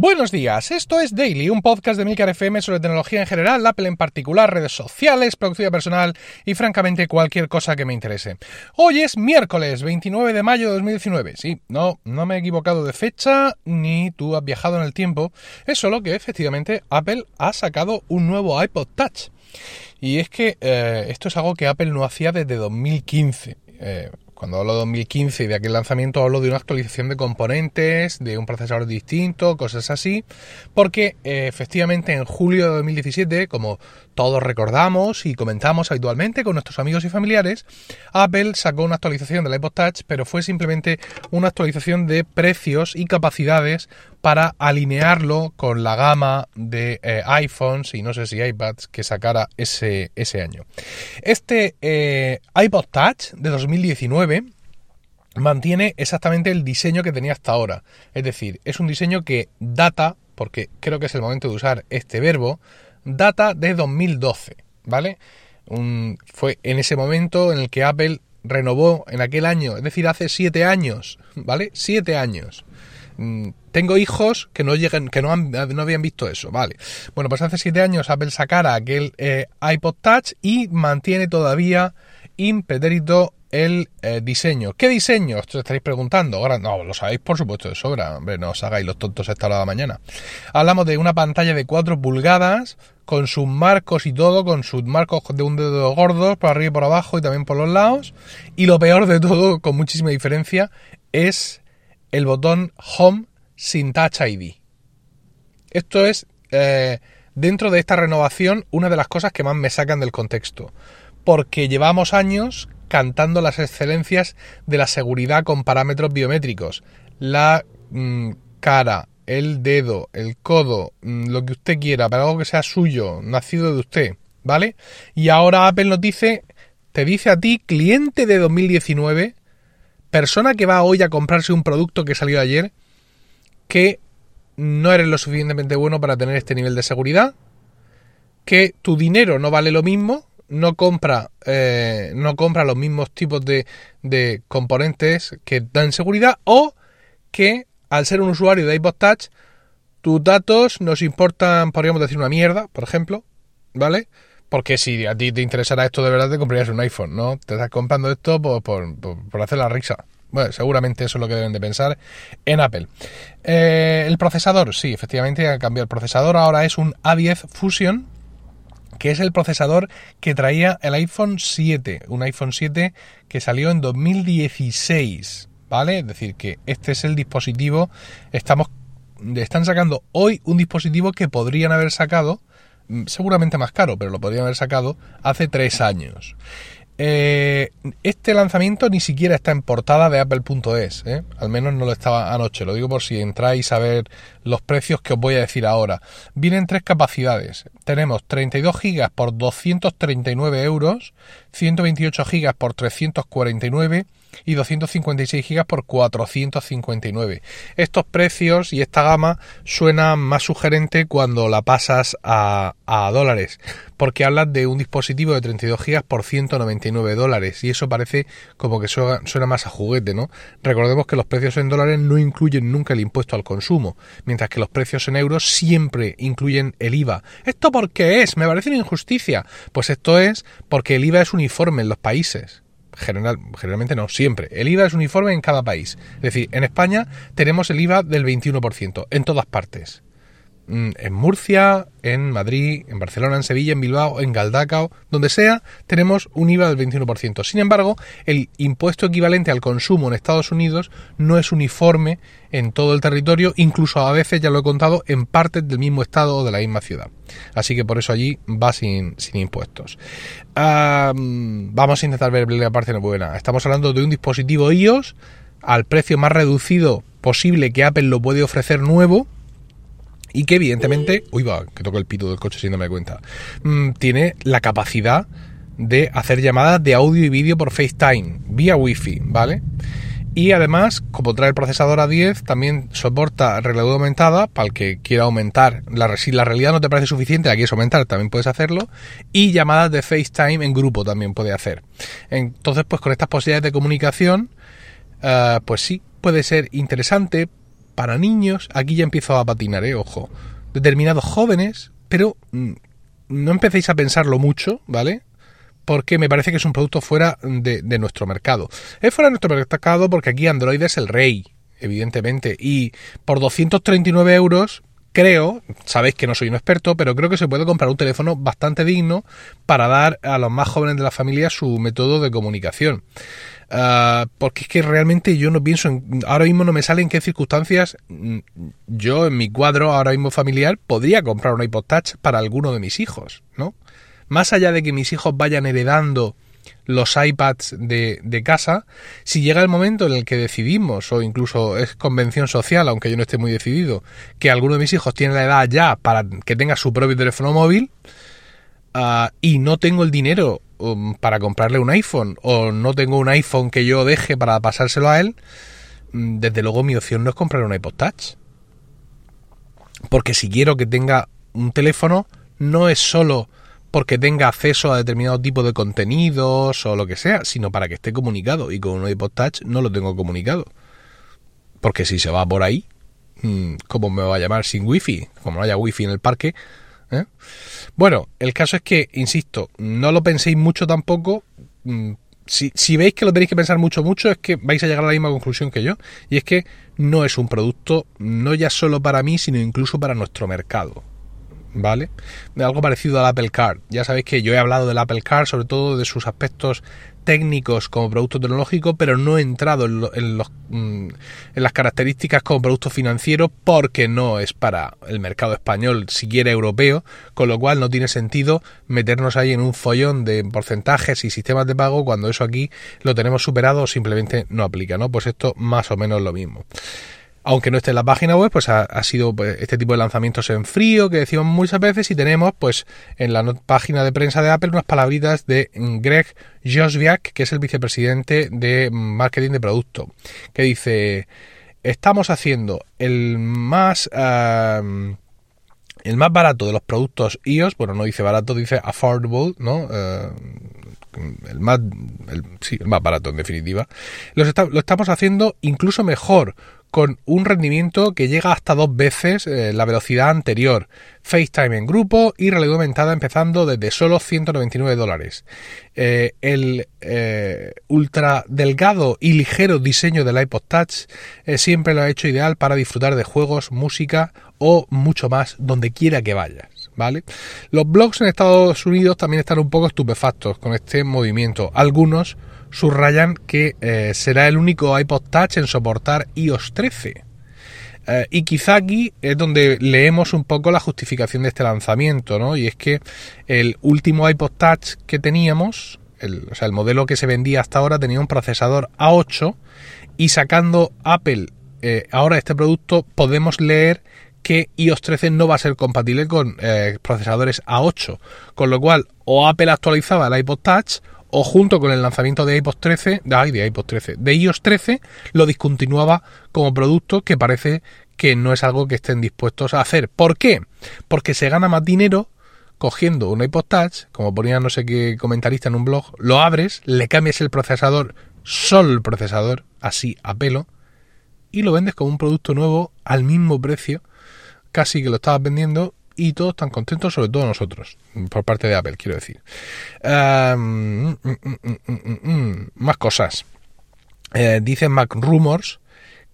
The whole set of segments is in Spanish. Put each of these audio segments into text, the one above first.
Buenos días, esto es Daily, un podcast de Milcar FM sobre tecnología en general, Apple en particular, redes sociales, productividad personal y francamente cualquier cosa que me interese. Hoy es miércoles 29 de mayo de 2019. Sí, no, no me he equivocado de fecha ni tú has viajado en el tiempo. Es solo que efectivamente Apple ha sacado un nuevo iPod Touch. Y es que eh, esto es algo que Apple no hacía desde 2015. Eh, cuando hablo de 2015 y de aquel lanzamiento hablo de una actualización de componentes, de un procesador distinto, cosas así, porque eh, efectivamente en julio de 2017, como todos recordamos y comentamos habitualmente con nuestros amigos y familiares, Apple sacó una actualización del iPod Touch, pero fue simplemente una actualización de precios y capacidades para alinearlo con la gama de eh, iPhones y no sé si iPads que sacara ese, ese año. Este eh, iPod Touch de 2019 mantiene exactamente el diseño que tenía hasta ahora. Es decir, es un diseño que data, porque creo que es el momento de usar este verbo, data de 2012, ¿vale? fue en ese momento en el que Apple renovó en aquel año, es decir, hace siete años, ¿vale? Siete años. Tengo hijos que no llegan, que no, no, habían visto eso, vale. Bueno, pues hace siete años Apple sacara aquel eh, iPod Touch y mantiene todavía impedérito el eh, diseño. ¿Qué diseño? Os estaréis preguntando. Ahora no, lo sabéis por supuesto de sobra. Hombre, no os hagáis los tontos esta hora de la mañana. Hablamos de una pantalla de 4 pulgadas con sus marcos y todo, con sus marcos de un dedo gordos por arriba y por abajo y también por los lados. Y lo peor de todo, con muchísima diferencia, es el botón Home sin Touch ID. Esto es, eh, dentro de esta renovación, una de las cosas que más me sacan del contexto. Porque llevamos años cantando las excelencias de la seguridad con parámetros biométricos. La mm, cara, el dedo, el codo, mm, lo que usted quiera, para algo que sea suyo, nacido de usted, ¿vale? Y ahora Apple nos dice, te dice a ti, cliente de 2019, persona que va hoy a comprarse un producto que salió ayer, que no eres lo suficientemente bueno para tener este nivel de seguridad, que tu dinero no vale lo mismo, no compra, eh, no compra los mismos tipos de, de componentes que dan seguridad, o que al ser un usuario de iPod Touch, tus datos nos importan, podríamos decir, una mierda, por ejemplo, ¿vale? Porque si a ti te interesara esto de verdad, te comprarías un iPhone, ¿no? Te estás comprando esto por, por, hacer la risa. Bueno, seguramente eso es lo que deben de pensar en Apple. Eh, el procesador, sí, efectivamente ha cambiado el procesador. Ahora es un A10 Fusion, que es el procesador que traía el iPhone 7. Un iPhone 7 que salió en 2016, ¿vale? Es decir, que este es el dispositivo. Estamos, están sacando hoy un dispositivo que podrían haber sacado Mm, seguramente más caro, pero lo podrían haber sacado hace tres años. Eh, este lanzamiento ni siquiera está en portada de Apple.es, ¿eh? al menos no lo estaba anoche, lo digo por si entráis a ver los precios que os voy a decir ahora. Vienen tres capacidades, tenemos 32 GB por 239 euros, 128 GB por 349 y 256 GB por 459. Estos precios y esta gama suenan más sugerente cuando la pasas a, dólares, porque hablas de un dispositivo de 32 GB por 199 dólares y eso parece como que suena, suena, más a juguete, ¿no? Recordemos que los precios en dólares no incluyen nunca el impuesto al consumo, mientras que los precios en euros siempre incluyen el IVA. ¿Esto por qué es? Me parece una injusticia. Pues esto es porque el IVA es uniforme en los países general, generalmente no, siempre. El IVA es uniforme en cada país. Es decir, en España tenemos el IVA del 21%, en todas partes. Mm, en Murcia, en Madrid, en Barcelona, en Sevilla, en Bilbao, en Galdacao, donde sea, tenemos un IVA del 21%. Sin embargo, el impuesto equivalente al consumo en Estados Unidos no es uniforme en todo el territorio, incluso a veces, ya lo he contado, en partes del mismo estado o de la misma ciudad. Así que por eso allí va sin, sin impuestos. vamos a intentar ver la parte buena. Estamos hablando de un dispositivo iOS al precio más reducido posible que Apple lo puede ofrecer nuevo y que evidentemente, uy va, que toca el pito del coche sin darme cuenta, mm, tiene la capacidad de hacer llamadas de audio y vídeo por FaceTime, vía Wi-Fi, ¿vale? Y además, como trae el procesador A10, también soporta realidad aumentada para el que quiera aumentar. La, si la realidad no te parece suficiente, la quieres aumentar, también puedes hacerlo. Y llamadas de FaceTime en grupo también puede hacer. Entonces, pues con estas posibilidades de comunicación, eh, pues sí, puede ser interesante para niños, aquí ya empiezo a patinar, ¿eh? ojo, determinados jóvenes, pero mm, no empecéis a pensarlo mucho, ¿vale? Porque me parece que es un producto fuera de, de nuestro mercado. Es fuera de nuestro mercado porque aquí Android es el rey, evidentemente, y por 239 euros creo, sabéis que no soy un experto, pero creo que se puede comprar un teléfono bastante digno para dar a los más jóvenes de la familia su método de comunicación. Ah, porque es que realmente yo no pienso en, ahora mismo no me sale en qué circunstancias mm, yo en mi cuadro ahora mismo familiar podría comprar un iPod Touch para alguno de mis hijos, ¿no? Más allá de que mis hijos vayan heredando los iPads de, de, casa, si llega el momento en el que decidimos, o incluso es convención social, aunque yo no esté muy decidido, que alguno de mis hijos tiene la edad ya para que tenga su propio teléfono móvil, uh, y no tengo el dinero um, para comprarle un iPhone, o no tengo un iPhone que yo deje para pasárselo a él, mm, desde luego mi opción no es comprar un iPod Touch. Porque si quiero que tenga un teléfono, no es solo porque tenga acceso a determinado tipo de contenidos o lo que sea, sino para que esté comunicado. Y con un iPod Touch no lo tengo comunicado. Porque si se va por ahí, mm, ¿cómo me va a llamar sin wifi? Como no haya wifi en el parque. ¿eh? Bueno, el caso es que, insisto, no lo penséis mucho tampoco. Mm, si, si veis que lo tenéis que pensar mucho, mucho, es que vais a llegar a la misma conclusión que yo. Y es que no es un producto, no ya solo para mí, sino incluso para nuestro mercado. ¿Vale? Algo parecido al Apple Car. Ya sabéis que yo he hablado del Apple Car, sobre todo de sus aspectos técnicos como producto tecnológico, pero no he entrado en, en, los, mm, en, las características como producto financiero porque no es para el mercado español, siquiera europeo, con lo cual no tiene sentido meternos ahí en un follón de porcentajes y sistemas de pago cuando eso aquí lo tenemos superado o simplemente no aplica, ¿no? Pues esto más o menos lo mismo aunque no esté en la página web, pues ha, sido pues, este tipo de lanzamientos en frío que decimos muchas veces y tenemos pues en la página de prensa de Apple unas palabritas de Greg Josviak, que es el vicepresidente de marketing de producto, que dice, estamos haciendo el más... El más barato de los productos iOS, bueno, no dice barato, dice affordable, ¿no? Uh, el más, el, sí, el más barato en definitiva. Lo estamos haciendo incluso mejor con un rendimiento que llega hasta dos veces eh, la velocidad anterior, FaceTime en grupo y realidad aumentada empezando desde solo 199 dólares. Eh, el eh, ultra delgado y ligero diseño del iPod Touch siempre lo ha hecho ideal para disfrutar de juegos, música o mucho más donde quiera que vayas. Los blogs en Estados Unidos también están un poco estupefactos con este movimiento. Algunos subrayan que eh, será el único iPod Touch en soportar iOS 13. Eh, y quizá aquí es donde leemos un poco la justificación de este lanzamiento, ¿no? Y es que el último iPod Touch que teníamos, o sea, el modelo que se vendía hasta ahora tenía un procesador A8 y sacando Apple eh, ahora este producto podemos leer que iOS 13 no va a ser compatible con eh, procesadores A8, con lo cual o Apple actualizaba el iPod Touch o junto con el lanzamiento de iPod 13, ay, de iPod 13, de iOS 13, lo discontinuaba como producto que parece que no es algo que estén dispuestos a hacer. ¿Por qué? Porque se gana más dinero cogiendo un iPod Touch, como ponía no sé qué comentarista en un blog, lo abres, le cambias el procesador, solo el procesador, así a pelo, y lo vendes como un producto nuevo al mismo precio, casi que lo estabas vendiendo y todos están contentos, sobre todo nosotros, por parte de Apple, quiero decir. Mm, mm, mm, más cosas. Eh, dice Mac Rumors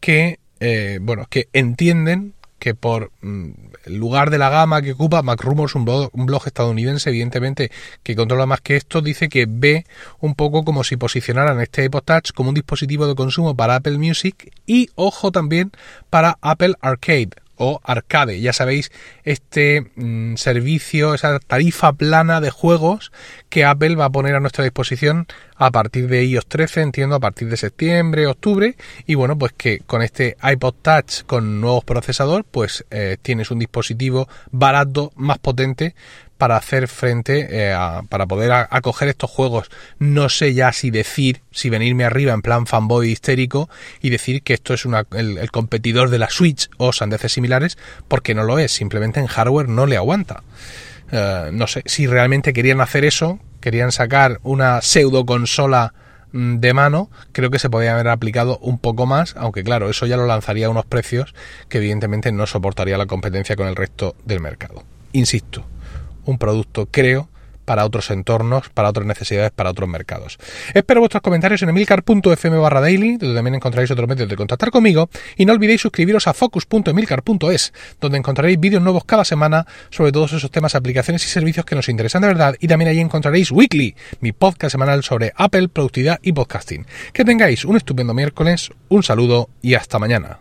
que, eh, bueno, que entienden que por el lugar de la gama que ocupa, Mac Rumors, un blog, un blog, estadounidense, evidentemente, que controla más que esto, dice que ve un poco como si posicionaran este iPod Touch como un dispositivo de consumo para Apple Music y, ojo, también para Apple Arcade o Arcade. Ya sabéis, este mm, servicio, esa tarifa plana de juegos que Apple va a poner a nuestra disposición a partir de iOS 13, entiendo, a partir de septiembre, octubre. Y bueno, pues que con este iPod Touch con nuevos procesador, pues eh, tienes un dispositivo barato, más potente para hacer frente, eh, a, para poder acoger estos juegos. No sé ya si decir, si venirme arriba en plan fanboy histérico y decir que esto es una, el, competidor de la Switch o sandeces similares, porque no lo es, simplemente en hardware no le aguanta. Uh, no sé, si realmente querían hacer eso, querían sacar una pseudo consola mm, de mano, creo que se podría haber aplicado un poco más, aunque claro, eso ya lo lanzaría a unos precios que evidentemente no soportaría la competencia con el resto del mercado. Insisto, un producto creo para otros entornos, para otras necesidades, para otros mercados. Espero vuestros comentarios en emilcar.fm barra daily, donde también encontraréis otros medios de contactar conmigo, y no olvidéis suscribiros a focus.emilcar.es, donde encontraréis vídeos nuevos cada semana sobre todos esos temas, aplicaciones y servicios que nos interesan de verdad, y también ahí encontraréis Weekly, mi podcast semanal sobre Apple, productividad y podcasting. Que tengáis un estupendo miércoles, un saludo y hasta mañana.